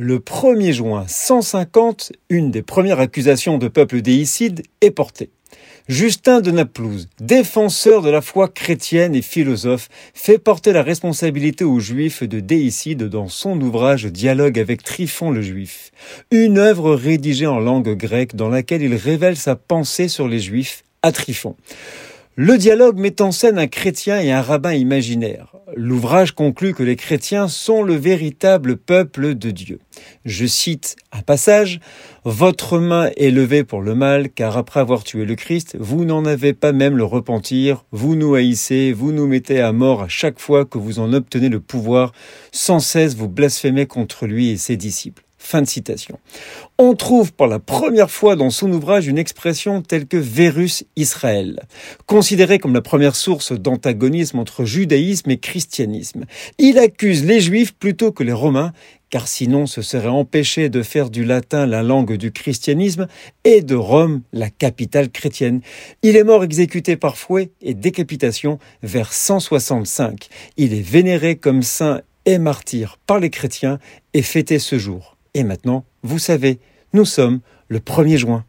Le 1er juin 150, une des premières accusations de peuple déicide est portée. Justin de Naplouse, défenseur de la foi chrétienne et philosophe, fait porter la responsabilité aux Juifs de déicide dans son ouvrage Dialogue avec Tryphon le Juif, une œuvre rédigée en langue grecque dans laquelle il révèle sa pensée sur les Juifs à Tryphon. Le dialogue met en scène un chrétien et un rabbin imaginaire. L'ouvrage conclut que les chrétiens sont le véritable peuple de Dieu. Je cite un passage, Votre main est levée pour le mal, car après avoir tué le Christ, vous n'en avez pas même le repentir, vous nous haïssez, vous nous mettez à mort à chaque fois que vous en obtenez le pouvoir, sans cesse vous blasphémez contre lui et ses disciples. Fin de citation. On trouve pour la première fois dans son ouvrage une expression telle que Vérus Israël, considérée comme la première source d'antagonisme entre judaïsme et christianisme. Il accuse les juifs plutôt que les romains, car sinon ce serait empêché de faire du latin la langue du christianisme et de Rome la capitale chrétienne. Il est mort exécuté par fouet et décapitation vers 165. Il est vénéré comme saint et martyr par les chrétiens et fêté ce jour. Et maintenant, vous savez, nous sommes le 1er juin.